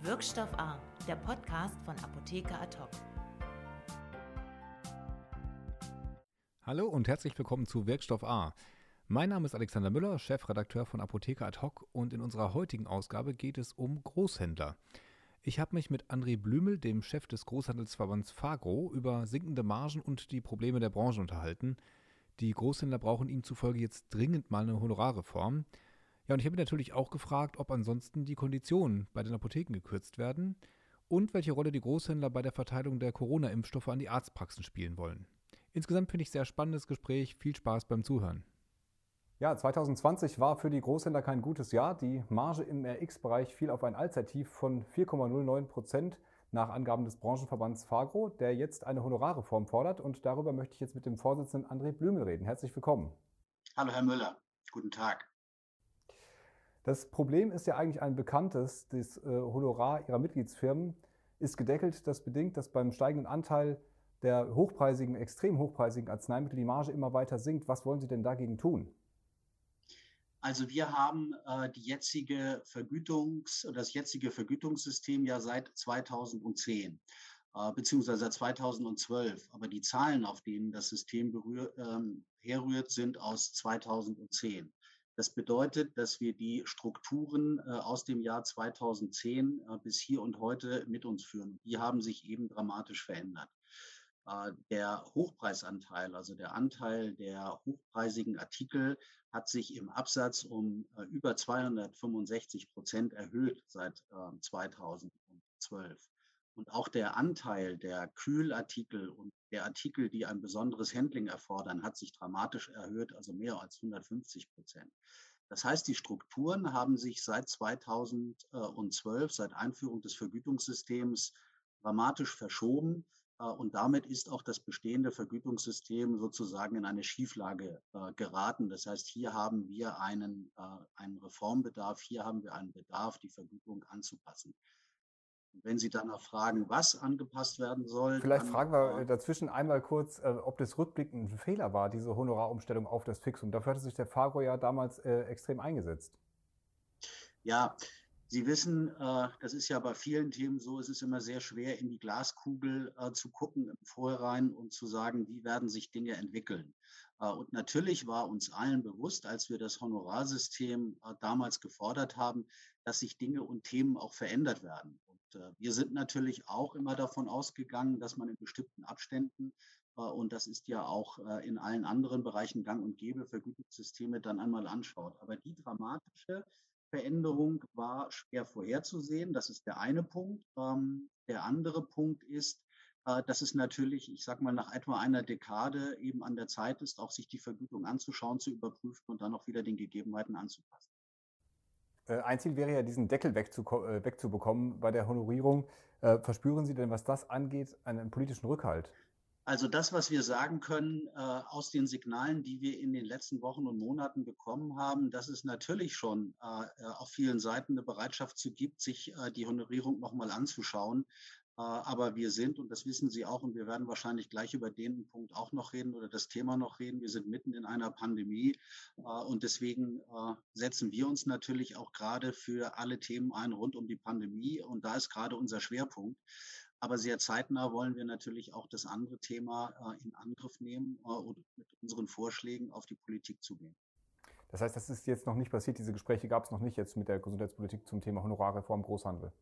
Wirkstoff A, der Podcast von Apotheker Ad Hallo und herzlich willkommen zu Wirkstoff A. Mein Name ist Alexander Müller, Chefredakteur von Apotheker Ad hoc und in unserer heutigen Ausgabe geht es um Großhändler. Ich habe mich mit André Blümel, dem Chef des Großhandelsverbands Fagro, über sinkende Margen und die Probleme der Branche unterhalten. Die Großhändler brauchen ihm zufolge jetzt dringend mal eine Honorarreform. Ja, und ich habe mich natürlich auch gefragt, ob ansonsten die Konditionen bei den Apotheken gekürzt werden und welche Rolle die Großhändler bei der Verteilung der Corona-Impfstoffe an die Arztpraxen spielen wollen. Insgesamt finde ich sehr spannendes Gespräch. Viel Spaß beim Zuhören. Ja, 2020 war für die Großhändler kein gutes Jahr. Die Marge im RX-Bereich fiel auf ein Allzeittief von 4,09 Prozent nach Angaben des Branchenverbands Fagro, der jetzt eine Honorarreform fordert. Und darüber möchte ich jetzt mit dem Vorsitzenden André Blümel reden. Herzlich willkommen. Hallo, Herr Müller. Guten Tag. Das Problem ist ja eigentlich ein bekanntes. Das äh, Honorar ihrer Mitgliedsfirmen ist gedeckelt. Das bedingt, dass beim steigenden Anteil der hochpreisigen, extrem hochpreisigen Arzneimittel die Marge immer weiter sinkt. Was wollen Sie denn dagegen tun? Also wir haben äh, die jetzige Vergütungs- das jetzige Vergütungssystem ja seit 2010 äh, beziehungsweise seit 2012. Aber die Zahlen, auf denen das System berühr, ähm, herrührt, sind aus 2010. Das bedeutet, dass wir die Strukturen äh, aus dem Jahr 2010 äh, bis hier und heute mit uns führen. Die haben sich eben dramatisch verändert. Äh, der Hochpreisanteil, also der Anteil der hochpreisigen Artikel, hat sich im Absatz um über 265 Prozent erhöht seit 2012. Und auch der Anteil der Kühlartikel und der Artikel, die ein besonderes Handling erfordern, hat sich dramatisch erhöht, also mehr als 150 Prozent. Das heißt, die Strukturen haben sich seit 2012, seit Einführung des Vergütungssystems, dramatisch verschoben. Äh, und damit ist auch das bestehende Vergütungssystem sozusagen in eine Schieflage äh, geraten. Das heißt, hier haben wir einen, äh, einen Reformbedarf, hier haben wir einen Bedarf, die Vergütung anzupassen. Wenn Sie danach fragen, was angepasst werden soll. Vielleicht fragen wir dazwischen einmal kurz, ob das rückblickend ein Fehler war, diese Honorarumstellung auf das Fixum. Dafür hatte sich der Fagro ja damals extrem eingesetzt. Ja, Sie wissen, das ist ja bei vielen Themen so, es ist immer sehr schwer, in die Glaskugel zu gucken im Vorhinein und zu sagen, wie werden sich Dinge entwickeln. Und natürlich war uns allen bewusst, als wir das Honorarsystem damals gefordert haben, dass sich Dinge und Themen auch verändert werden. Und wir sind natürlich auch immer davon ausgegangen, dass man in bestimmten Abständen, und das ist ja auch in allen anderen Bereichen gang und gäbe, Vergütungssysteme dann einmal anschaut. Aber die dramatische Veränderung war schwer vorherzusehen. Das ist der eine Punkt. Ähm, der andere Punkt ist, äh, dass es natürlich, ich sage mal, nach etwa einer Dekade eben an der Zeit ist, auch sich die Vergütung anzuschauen, zu überprüfen und dann auch wieder den Gegebenheiten anzupassen. Äh, ein Ziel wäre ja, diesen Deckel äh, wegzubekommen bei der Honorierung. Verspüren Sie denn, was das angeht, einen politischen Rückhalt? Also das, was wir sagen können äh, aus den Signalen, die wir in den letzten Wochen und Monaten bekommen haben, dass es natürlich schon äh, auf vielen Seiten eine Bereitschaft zu gibt, sich äh, die Honorierung nochmal anzuschauen. Äh, aber wir sind, und das wissen Sie auch, und wir werden wahrscheinlich gleich über den Punkt auch noch reden oder das Thema noch reden, wir sind mitten in einer Pandemie. Äh, und deswegen äh, setzen wir uns natürlich auch gerade für alle Themen ein rund um die Pandemie. Und da ist gerade unser Schwerpunkt. Aber sehr zeitnah wollen wir natürlich auch das andere Thema in Angriff nehmen und mit unseren Vorschlägen auf die Politik zugehen. Das heißt, das ist jetzt noch nicht passiert. Diese Gespräche gab es noch nicht jetzt mit der Gesundheitspolitik zum Thema Honorarreform Großhandel.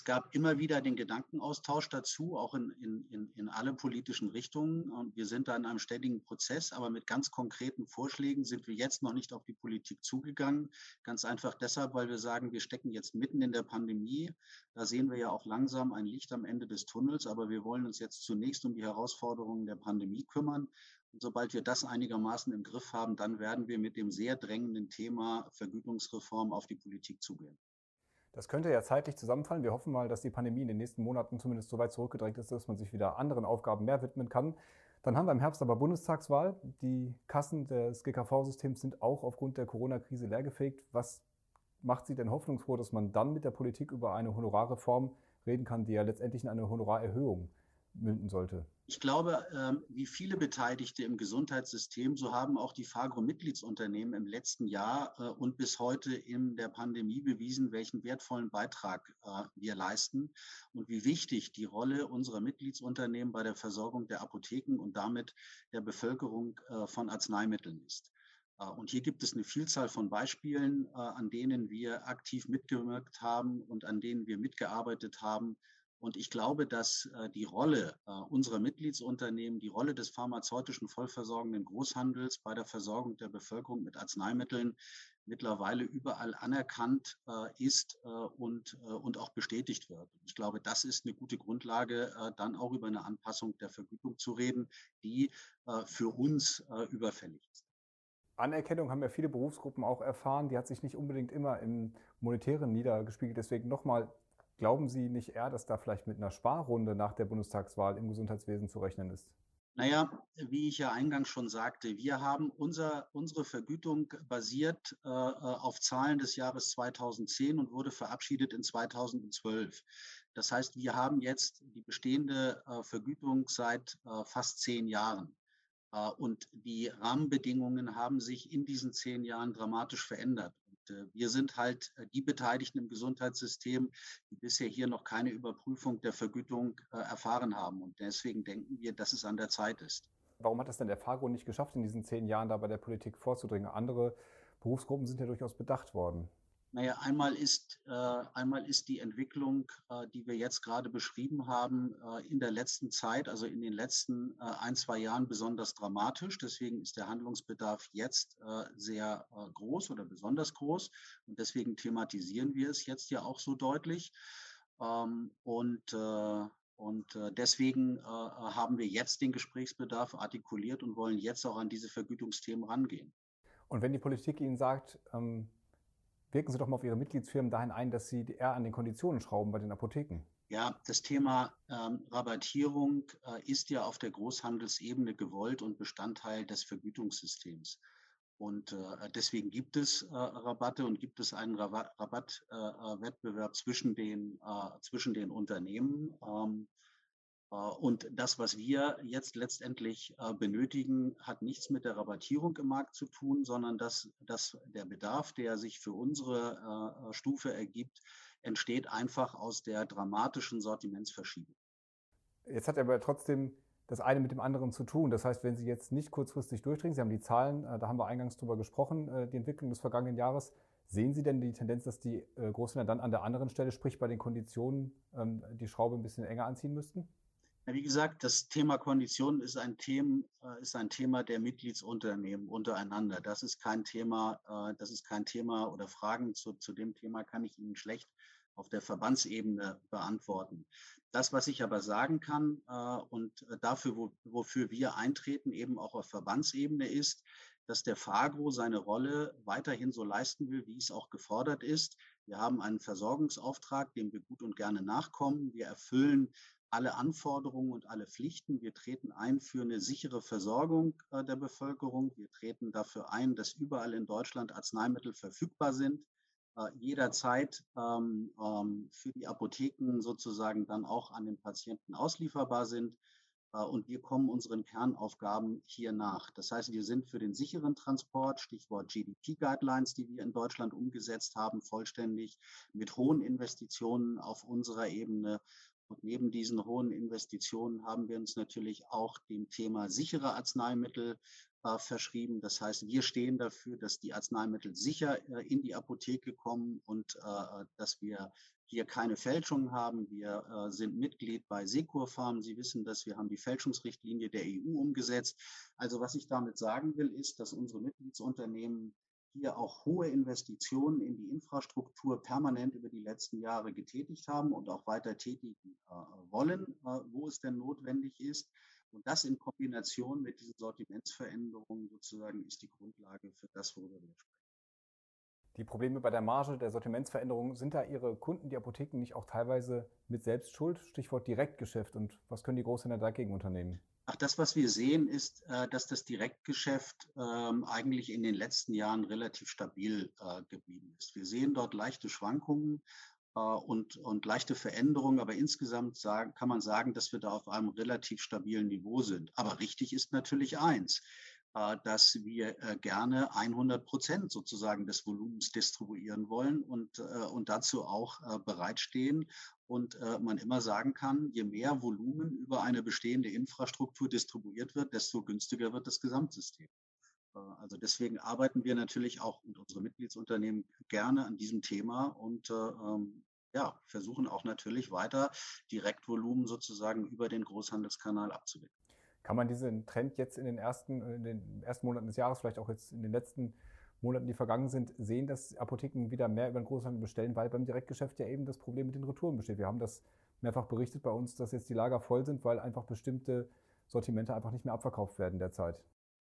Es gab immer wieder den Gedankenaustausch dazu, auch in, in, in, alle politischen Richtungen. Und wir sind da in einem ständigen Prozess, aber mit ganz konkreten Vorschlägen sind wir jetzt noch nicht auf die Politik zugegangen. Ganz einfach deshalb, weil wir sagen, wir stecken jetzt mitten in der Pandemie. Da sehen wir ja auch langsam ein Licht am Ende des Tunnels, aber wir wollen uns jetzt zunächst um die Herausforderungen der Pandemie kümmern. Und sobald wir das einigermaßen im Griff haben, dann werden wir mit dem sehr drängenden Thema Vergütungsreform auf die Politik zugehen. Das könnte ja zeitlich zusammenfallen. Wir hoffen mal, dass die Pandemie in den nächsten Monaten zumindest so weit zurückgedrängt ist, dass man sich wieder anderen Aufgaben mehr widmen kann. Dann haben wir im Herbst aber Bundestagswahl. Die Kassen des GKV-Systems sind auch aufgrund der Corona-Krise leergefegt. Was macht Sie denn hoffnungsfroh, dass man dann mit der Politik über eine Honorarreform reden kann, die ja letztendlich in eine Honorarerhöhung münden sollte? Ich glaube, ähm, wie viele Beteiligte im Gesundheitssystem, so haben auch die Fagro-Mitgliedsunternehmen im letzten Jahr äh, und bis heute in der Pandemie bewiesen, welchen wertvollen Beitrag äh, wir leisten und wie wichtig die Rolle unserer Mitgliedsunternehmen bei der Versorgung der Apotheken und damit der Bevölkerung äh, von Arzneimitteln ist. Und hier gibt es eine Vielzahl von Beispielen, an denen wir aktiv mitgewirkt haben und an denen wir mitgearbeitet haben, und ich glaube, dass äh, die Rolle äh, unserer Mitgliedsunternehmen, die Rolle des pharmazeutischen vollversorgenden Großhandels bei der Versorgung der Bevölkerung mit Arzneimitteln mittlerweile überall anerkannt äh, ist und, und auch bestätigt wird. Ich glaube, das ist eine gute Grundlage, dann auch über eine Anpassung der Vergütung zu reden, die für uns überfällig ist. Anerkennung haben ja viele Berufsgruppen auch erfahren. Die hat sich nicht unbedingt immer im Monetären niedergespiegelt. Deswegen nochmal Glauben Sie nicht eher, dass da vielleicht mit einer Sparrunde nach der Bundestagswahl im Gesundheitswesen zu rechnen ist? Naja, wie ich ja eingangs schon sagte, wir haben unser, unsere Vergütung basiert äh, äh auf Zahlen des Jahres 2010 und wurde verabschiedet in 2012. Das heißt, wir haben jetzt die bestehende äh, Vergütung seit äh, fast zehn Jahren. Äh, und die Rahmenbedingungen haben sich in diesen zehn Jahren dramatisch verändert. Äh, wir sind halt äh, die Beteiligten im Gesundheitssystem, die bisher hier noch keine Überprüfung der Vergütung äh, erfahren haben. Und deswegen denken wir, dass es an der Zeit ist. Warum hat es denn der Fagro nicht geschafft, in diesen zehn Jahren da bei der Politik vorzudringen? Andere Berufsgruppen sind ja durchaus bedacht worden. Naja, einmal ist, äh, einmal ist die Entwicklung, äh, die wir jetzt gerade beschrieben haben, äh, in der letzten Zeit, also in den letzten äh, ein, zwei Jahren besonders dramatisch. Deswegen ist der Handlungsbedarf jetzt äh, sehr äh, groß oder besonders groß. Und deswegen thematisieren wir es jetzt ja auch so deutlich. Ähm, und und deswegen haben wir jetzt den Gesprächsbedarf artikuliert und wollen jetzt auch an diese Vergütungsthemen rangehen. Und wenn die Politik Ihnen sagt, ähm wirken Sie doch mal auf Ihre Mitgliedsfirmen dahin ein, dass Sie eher an den Konditionen schrauben bei den Apotheken. Ja, das Thema ähm, Rabattierung äh, ist ja auf der Großhandelsebene gewollt und Bestandteil des Vergütungssystems. Und äh, deswegen gibt es äh, Rabatte und gibt es einen Rabattwettbewerb zwischen, den, äh, zwischen den Unternehmen. Ähm, äh, und das, was wir jetzt letztendlich äh, benötigen, hat nichts mit der Rabattierung im Markt zu tun, sondern dass, dass der Bedarf, der sich für unsere äh, Stufe ergibt, entsteht einfach aus der dramatischen Sortimentsverschiebung. Jetzt hat aber trotzdem das eine mit dem anderen zu tun. Das heißt, wenn Sie jetzt nicht kurzfristig durchdringen, Sie haben die Zahlen, da haben wir eingangs drüber gesprochen, die Entwicklung des vergangenen Jahres, Sehen Sie denn die Tendenz, dass die Großhändler dann an der anderen Stelle, sprich bei den Konditionen, ähm, die Schraube ein bisschen enger anziehen müssten? Wie gesagt, das Thema Konditionen ist ein Thema, äh, ist ein Thema der Mitgliedsunternehmen untereinander. Das ist kein Thema, äh, das ist kein Thema oder Fragen zu, zu dem Thema kann ich Ihnen schlecht auf der Verbandsebene beantworten. Das, was ich aber sagen kann äh, und dafür, wo, wofür wir eintreten, eben auch auf Verbandsebene ist, dass der Fagro seine Rolle weiterhin so leisten will, wie es auch gefordert ist. Wir haben einen Versorgungsauftrag, dem wir gut und gerne nachkommen. Wir erfüllen alle Anforderungen und alle Pflichten. Wir treten ein für eine sichere Versorgung äh, der Bevölkerung. Wir treten dafür ein, dass überall in Deutschland Arzneimittel verfügbar sind, äh, jederzeit ähm, ähm, für die Apotheken sozusagen dann auch an den Patienten auslieferbar sind. Äh, und wir kommen unseren Kernaufgaben hier nach. Das heißt, wir sind für den sicheren Transport, Stichwort GDP-Guidelines, die wir in Deutschland umgesetzt haben, vollständig mit hohen Investitionen auf unserer Ebene und neben diesen hohen Investitionen haben wir uns natürlich auch dem Thema sichere Arzneimittel äh, verschrieben. Das heißt, wir stehen dafür, dass die Arzneimittel sicher äh, in die Apotheke kommen und äh, dass wir hier keine Fälschungen haben. Wir äh, sind Mitglied bei Securfarm. Sie wissen, dass wir haben die Fälschungsrichtlinie der EU umgesetzt. Also was ich damit sagen will, ist, dass unsere Mitgliedsunternehmen hier auch hohe Investitionen in die Infrastruktur permanent über die letzten Jahre getätigt haben und auch weiter tätigen äh, wollen, äh, wo es denn notwendig ist. Und das in Kombination mit diesen Sortimentsveränderungen sozusagen ist die Grundlage für das, worüber wir sprechen. Die Probleme bei der Marge der Sortimentsveränderungen, sind da Ihre Kunden, die Apotheken, nicht auch teilweise mit Selbstschuld? Stichwort Direktgeschäft. Und was können die Großhändler dagegen unternehmen? Ach, das, was wir sehen, ist, äh, dass das Direktgeschäft ähm, eigentlich in den letzten Jahren relativ stabil äh, geblieben ist. Wir sehen dort leichte Schwankungen äh, und, und leichte Veränderungen, aber insgesamt sagen, kann man sagen, dass wir da auf einem relativ stabilen Niveau sind. Aber richtig ist natürlich eins, dass wir äh, gerne 100 Prozent sozusagen des Volumens distribuieren wollen und, und dazu auch bereitstehen. Und man immer sagen kann, je mehr Volumen über eine bestehende Infrastruktur distribuiert wird, desto günstiger wird das Gesamtsystem. Also deswegen arbeiten wir natürlich auch und unsere Mitgliedsunternehmen gerne an diesem Thema und ähm, ja, versuchen auch natürlich weiter Direktvolumen sozusagen über den Großhandelskanal abzuwickeln. Kann man diesen Trend jetzt in den ersten, in den ersten Monaten des Jahres, vielleicht auch jetzt in den letzten Monaten, die vergangen sind, sehen, dass Apotheken wieder mehr über den Großhandel bestellen, weil beim Direktgeschäft ja eben das Problem mit den Retouren besteht. Wir haben das mehrfach berichtet bei uns, dass jetzt die Lager voll sind, weil einfach bestimmte Sortimente einfach nicht mehr abverkauft werden derzeit.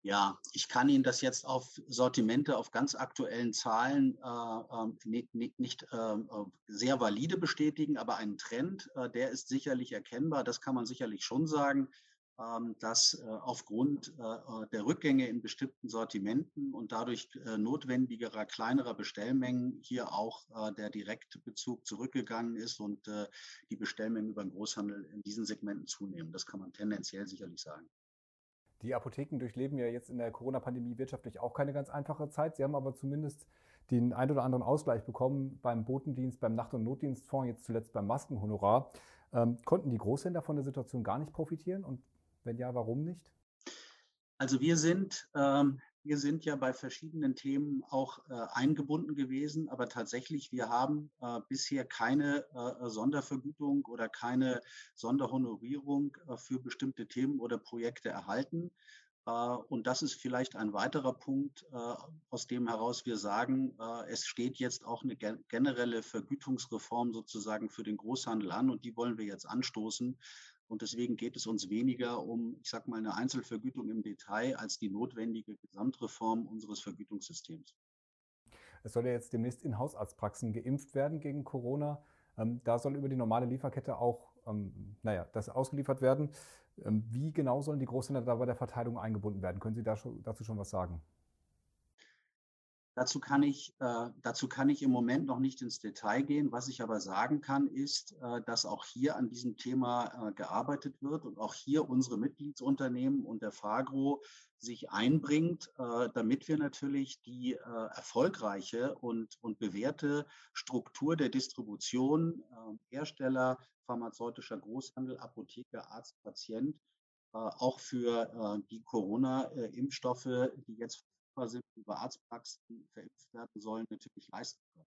Ja, ich kann Ihnen das jetzt auf Sortimente, auf ganz aktuellen Zahlen äh, nicht, ähm, nicht, nicht äh, sehr valide bestätigen, aber ein Trend, äh, der ist sicherlich erkennbar. Das kann man sicherlich schon sagen, ähm, dass äh, aufgrund äh, äh, der Rückgänge in bestimmten Sortimenten und dadurch notwendigerer kleinerer Bestellmengen hier auch der Direktbezug zurückgegangen ist und die Bestellmengen über den Großhandel in diesen Segmenten zunehmen. Das kann man tendenziell sicherlich sagen. Die Apotheken durchleben ja jetzt in der Corona-Pandemie wirtschaftlich auch keine ganz einfache Zeit. Sie haben aber zumindest den ein oder anderen Ausgleich bekommen beim Botendienst, beim Nacht- und Notdienstfonds, jetzt zuletzt beim Maskenhonorar. Ähm, konnten die Großhändler von der Situation gar nicht profitieren? Und wenn ja, warum nicht? Also wir sind ähm, wir sind ja bei verschiedenen Themen auch äh, eingebunden gewesen, aber tatsächlich, wir haben äh, bisher keine äh, Sondervergütung oder keine Sonderhonorierung äh, für bestimmte Themen oder Projekte erhalten. Äh, und das ist vielleicht ein weiterer Punkt, äh, aus dem heraus wir sagen, es steht jetzt auch eine generelle Vergütungsreform sozusagen für den Großhandel an und die wollen wir jetzt anstoßen. Und deswegen geht es uns weniger um, ich sage mal, eine Einzelvergütung im Detail als die notwendige Gesamtreform unseres Vergütungssystems. Es soll ja jetzt demnächst in Hausarztpraxen geimpft werden gegen Corona. Ähm, da soll über die normale Lieferkette auch, ähm, naja, das ausgeliefert werden. Ähm, wie genau sollen die Großhändler da bei der Verteilung eingebunden werden? Können Sie dazu schon was sagen? Dazu kann, ich, äh, dazu kann ich im Moment noch nicht ins Detail gehen. Was ich aber sagen kann, ist, äh, dass auch hier an diesem Thema äh, gearbeitet wird und auch hier unsere Mitgliedsunternehmen und der Fagro sich einbringt, äh, damit wir natürlich die äh, erfolgreiche und, und bewährte Struktur der Distribution äh, Hersteller, pharmazeutischer Großhandel, Apotheke, Arzt, Patient auch für die Corona-Impfstoffe, die jetzt verfügbar sind, über Arztpraxen verimpft werden sollen, natürlich leisten können.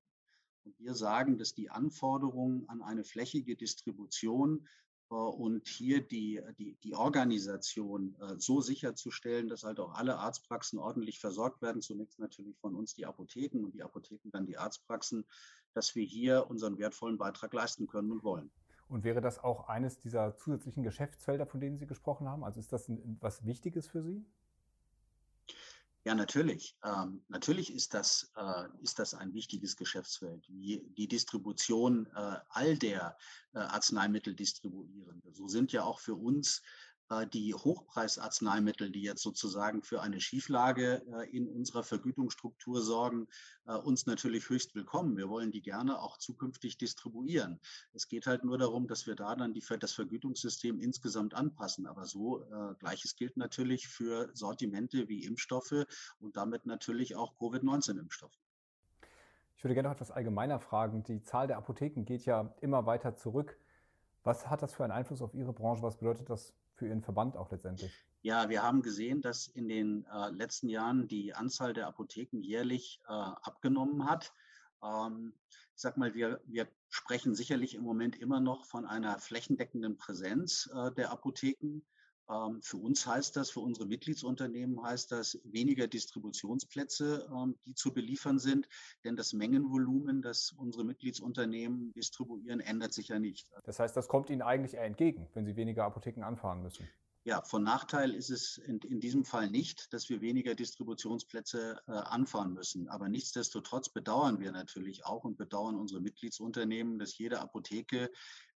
Und wir sagen, dass die Anforderungen an eine flächige Distribution äh, und hier die, die, die Organisation äh, so sicherzustellen, dass halt auch alle Arztpraxen ordentlich versorgt werden. Zunächst natürlich von uns die Apotheken und die Apotheken dann die Arztpraxen, dass wir hier unseren wertvollen Beitrag leisten können und wollen. Und wäre das auch eines dieser zusätzlichen Geschäftsfelder, von denen Sie gesprochen haben? Also ist das was Wichtiges für Sie? Ja, natürlich. Ähm, natürlich ist das, äh, ist das ein wichtiges Geschäftsfeld. Die, die Distribution äh, all der äh, Arzneimittel distribuieren. So sind ja auch für uns die Hochpreisarzneimittel, die jetzt sozusagen für eine Schieflage äh, in unserer Vergütungsstruktur sorgen, äh, uns natürlich höchst willkommen. Wir wollen die gerne auch zukünftig distribuieren. Es geht halt nur darum, dass wir da dann die, das Vergütungssystem insgesamt anpassen. Aber so gleiches gilt natürlich für Sortimente wie Impfstoffe und damit natürlich auch Covid-19-Impfstoffe. Ich würde gerne noch etwas allgemeiner fragen. Die Zahl der Apotheken geht ja immer weiter zurück. Was hat das für einen Einfluss auf Ihre Branche? Was bedeutet das für Ihren Verband auch letztendlich? Ja, wir haben gesehen, dass in den äh, letzten Jahren die Anzahl der Apotheken jährlich äh, abgenommen hat. Ähm, ich sag mal, wir, wir sprechen sicherlich im Moment immer noch von einer flächendeckenden Präsenz äh, der Apotheken. Ähm, für uns heißt das, für unsere Mitgliedsunternehmen heißt das weniger Distributionsplätze, ähm, die zu beliefern sind, denn das Mengenvolumen, das unsere Mitgliedsunternehmen distribuieren, ändert sich ja nicht. Das heißt, das kommt Ihnen eigentlich eher entgegen, wenn Sie weniger Apotheken anfahren müssen. Ja, von Nachteil ist es in, in diesem Fall nicht, dass wir weniger Distributionsplätze äh, anfahren müssen. Aber nichtsdestotrotz bedauern wir natürlich auch und bedauern unsere Mitgliedsunternehmen, dass jede Apotheke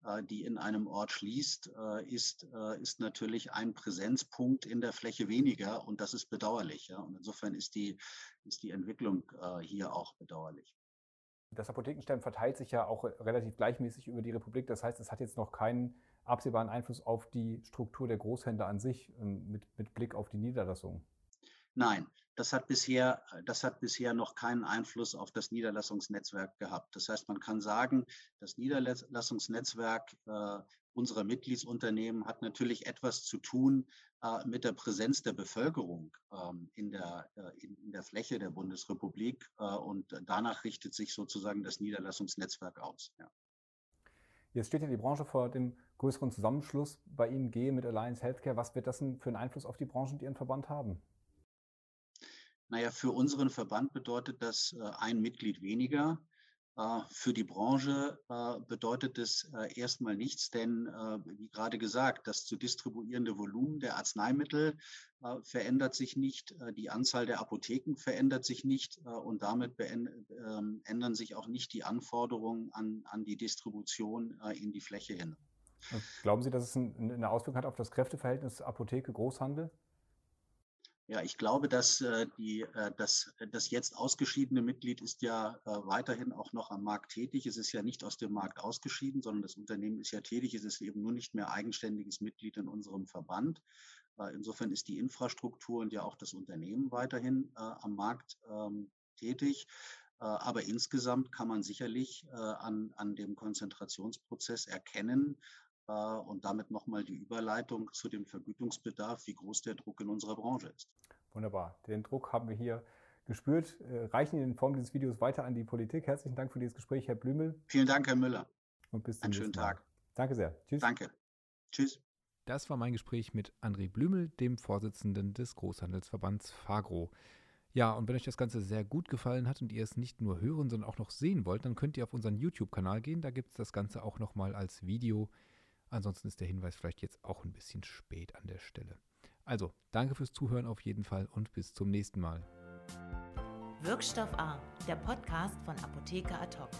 äh, die in einem Ort schließt, äh, ist, äh, ist natürlich ein Präsenzpunkt in der Fläche weniger und das ist bedauerlich. Und insofern ist die, ist die Entwicklung hier auch bedauerlich. Das Apothekensterben verteilt sich ja auch relativ gleichmäßig über die Republik. Das heißt, es hat jetzt noch keinen absehbaren Einfluss auf die Struktur der Großhändler an sich ähm, mit, mit Blick auf die Niederlassungen. Nein, das hat bisher, das hat bisher noch keinen Einfluss auf das Niederlassungsnetzwerk gehabt. Das heißt, man kann sagen, das Niederlassungsnetzwerk äh, unserer Mitgliedsunternehmen hat natürlich etwas zu tun äh, mit der Präsenz der Bevölkerung ähm, in, der, äh, in, in, der Fläche der Bundesrepublik äh, und danach richtet sich sozusagen das Niederlassungsnetzwerk aus. Ja. Jetzt steht ja die Branche vor dem größeren Zusammenschluss bei Ihnen, Gehe mit Alliance Healthcare. Was wird das denn für einen Einfluss auf die Branche und Ihren Verband haben? Naja, für unseren Verband bedeutet das äh, ein Mitglied weniger. Äh, für die Branche äh, bedeutet es erstmal nichts, denn wie gerade gesagt, das zu distribuierende Volumen der Arzneimittel verändert sich nicht, die Anzahl der Apotheken verändert sich nicht und damit ähm, ändern sich auch nicht die Anforderungen an, an die Distribution in die Fläche hin. Glauben Sie, dass es eine Auswirkung hat auf das Kräfteverhältnis Apotheke-Großhandel? Ja, ich glaube, dass äh, die, äh, das, jetzt ausgeschiedene Mitglied ist ja äh, weiterhin auch noch am Markt tätig. Es ist ja nicht aus dem Markt ausgeschieden, sondern das Unternehmen ist ja tätig. Es ist eben nur nicht mehr eigenständiges Mitglied in unserem Verband. Äh, insofern ist die Infrastruktur und ja auch das Unternehmen weiterhin am Markt ähm, tätig. Aber insgesamt kann man sicherlich an, an dem Konzentrationsprozess erkennen, und damit nochmal die Überleitung zu dem Vergütungsbedarf, wie groß der Druck in unserer Branche ist. Wunderbar. Den Druck haben wir hier gespürt. Äh, reichen in Form dieses Videos weiter an die Politik. Herzlichen Dank für dieses Gespräch, Herr Blümel. Vielen Dank, Herr Müller. Und bis zum Einen schönen Tag. Danke sehr. Tschüss. Danke. Tschüss. Das war mein Gespräch mit André Blümel, dem Vorsitzenden des Großhandelsverbands Fagro. Ja, und wenn euch das Ganze sehr gut gefallen hat und ihr es nicht nur hören, sondern auch noch sehen wollt, dann könnt ihr auf unseren YouTube-Kanal gehen. Da gibt es das Ganze auch nochmal als Video Ansonsten ist der Hinweis vielleicht jetzt auch ein bisschen spät an der Stelle. Also, danke fürs Zuhören auf jeden Fall und bis zum nächsten Mal. Wirkstoff A, der Podcast von Apotheker Ad hoc.